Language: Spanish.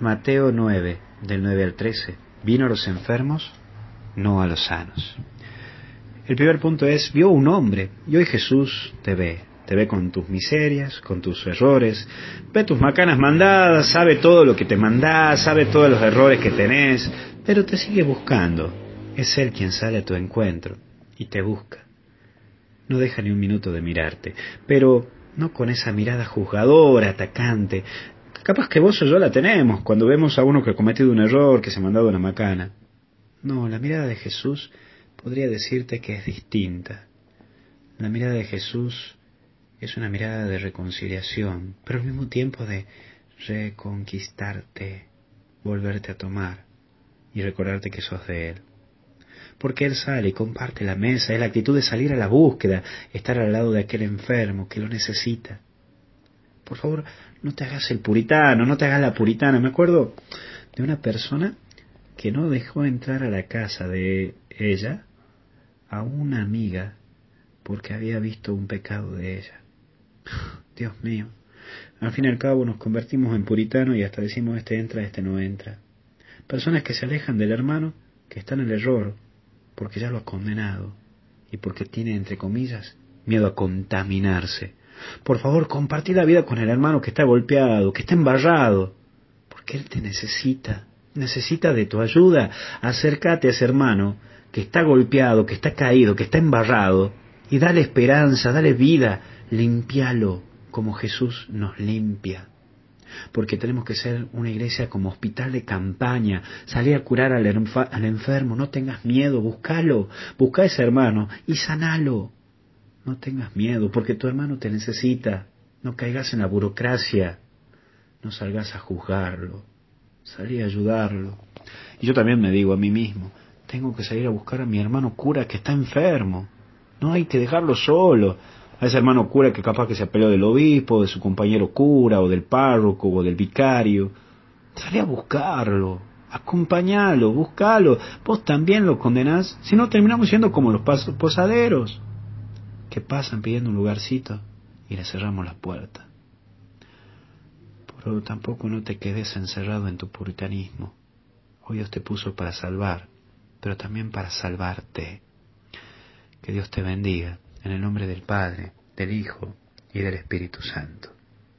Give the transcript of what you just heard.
Mateo 9, del 9 al 13. Vino a los enfermos, no a los sanos. El primer punto es, vio un hombre, y hoy Jesús te ve, te ve con tus miserias, con tus errores, ve tus macanas mandadas, sabe todo lo que te mandás, sabe todos los errores que tenés, pero te sigue buscando. Es Él quien sale a tu encuentro y te busca. No deja ni un minuto de mirarte, pero no con esa mirada juzgadora, atacante. Capaz que vos o yo la tenemos cuando vemos a uno que ha cometido un error, que se ha mandado una macana. No, la mirada de Jesús podría decirte que es distinta. La mirada de Jesús es una mirada de reconciliación, pero al mismo tiempo de reconquistarte, volverte a tomar y recordarte que sos de Él. Porque Él sale y comparte la mesa, es la actitud de salir a la búsqueda, estar al lado de aquel enfermo que lo necesita. Por favor, no te hagas el puritano, no te hagas la puritana. Me acuerdo de una persona que no dejó entrar a la casa de ella a una amiga porque había visto un pecado de ella. Dios mío. Al fin y al cabo nos convertimos en puritanos y hasta decimos este entra, este no entra. Personas que se alejan del hermano que está en el error porque ya lo ha condenado y porque tiene, entre comillas, miedo a contaminarse. Por favor, compartí la vida con el hermano que está golpeado, que está embarrado, porque él te necesita, necesita de tu ayuda. Acércate a ese hermano que está golpeado, que está caído, que está embarrado, y dale esperanza, dale vida, limpialo como Jesús nos limpia. Porque tenemos que ser una iglesia como hospital de campaña, salir a curar al, enfermo, no tengas miedo, búscalo, busca a ese hermano y sanalo. No tengas miedo, porque tu hermano te necesita. No caigas en la burocracia, no salgas a juzgarlo, salí a ayudarlo. Y yo también me digo a mí mismo, tengo que salir a buscar a mi hermano cura que está enfermo. No hay que dejarlo solo. A ese hermano cura que capaz que se apeló del obispo, de su compañero cura, o del párroco, o del vicario. Salí a buscarlo, acompañalo, buscalo. Vos también lo condenás, si no terminamos siendo como los posaderos, que pasan pidiendo un lugarcito y le cerramos la puerta. Pero tampoco no te quedes encerrado en tu puritanismo. Hoy Dios te puso para salvar pero también para salvarte. Que Dios te bendiga, en el nombre del Padre, del Hijo y del Espíritu Santo.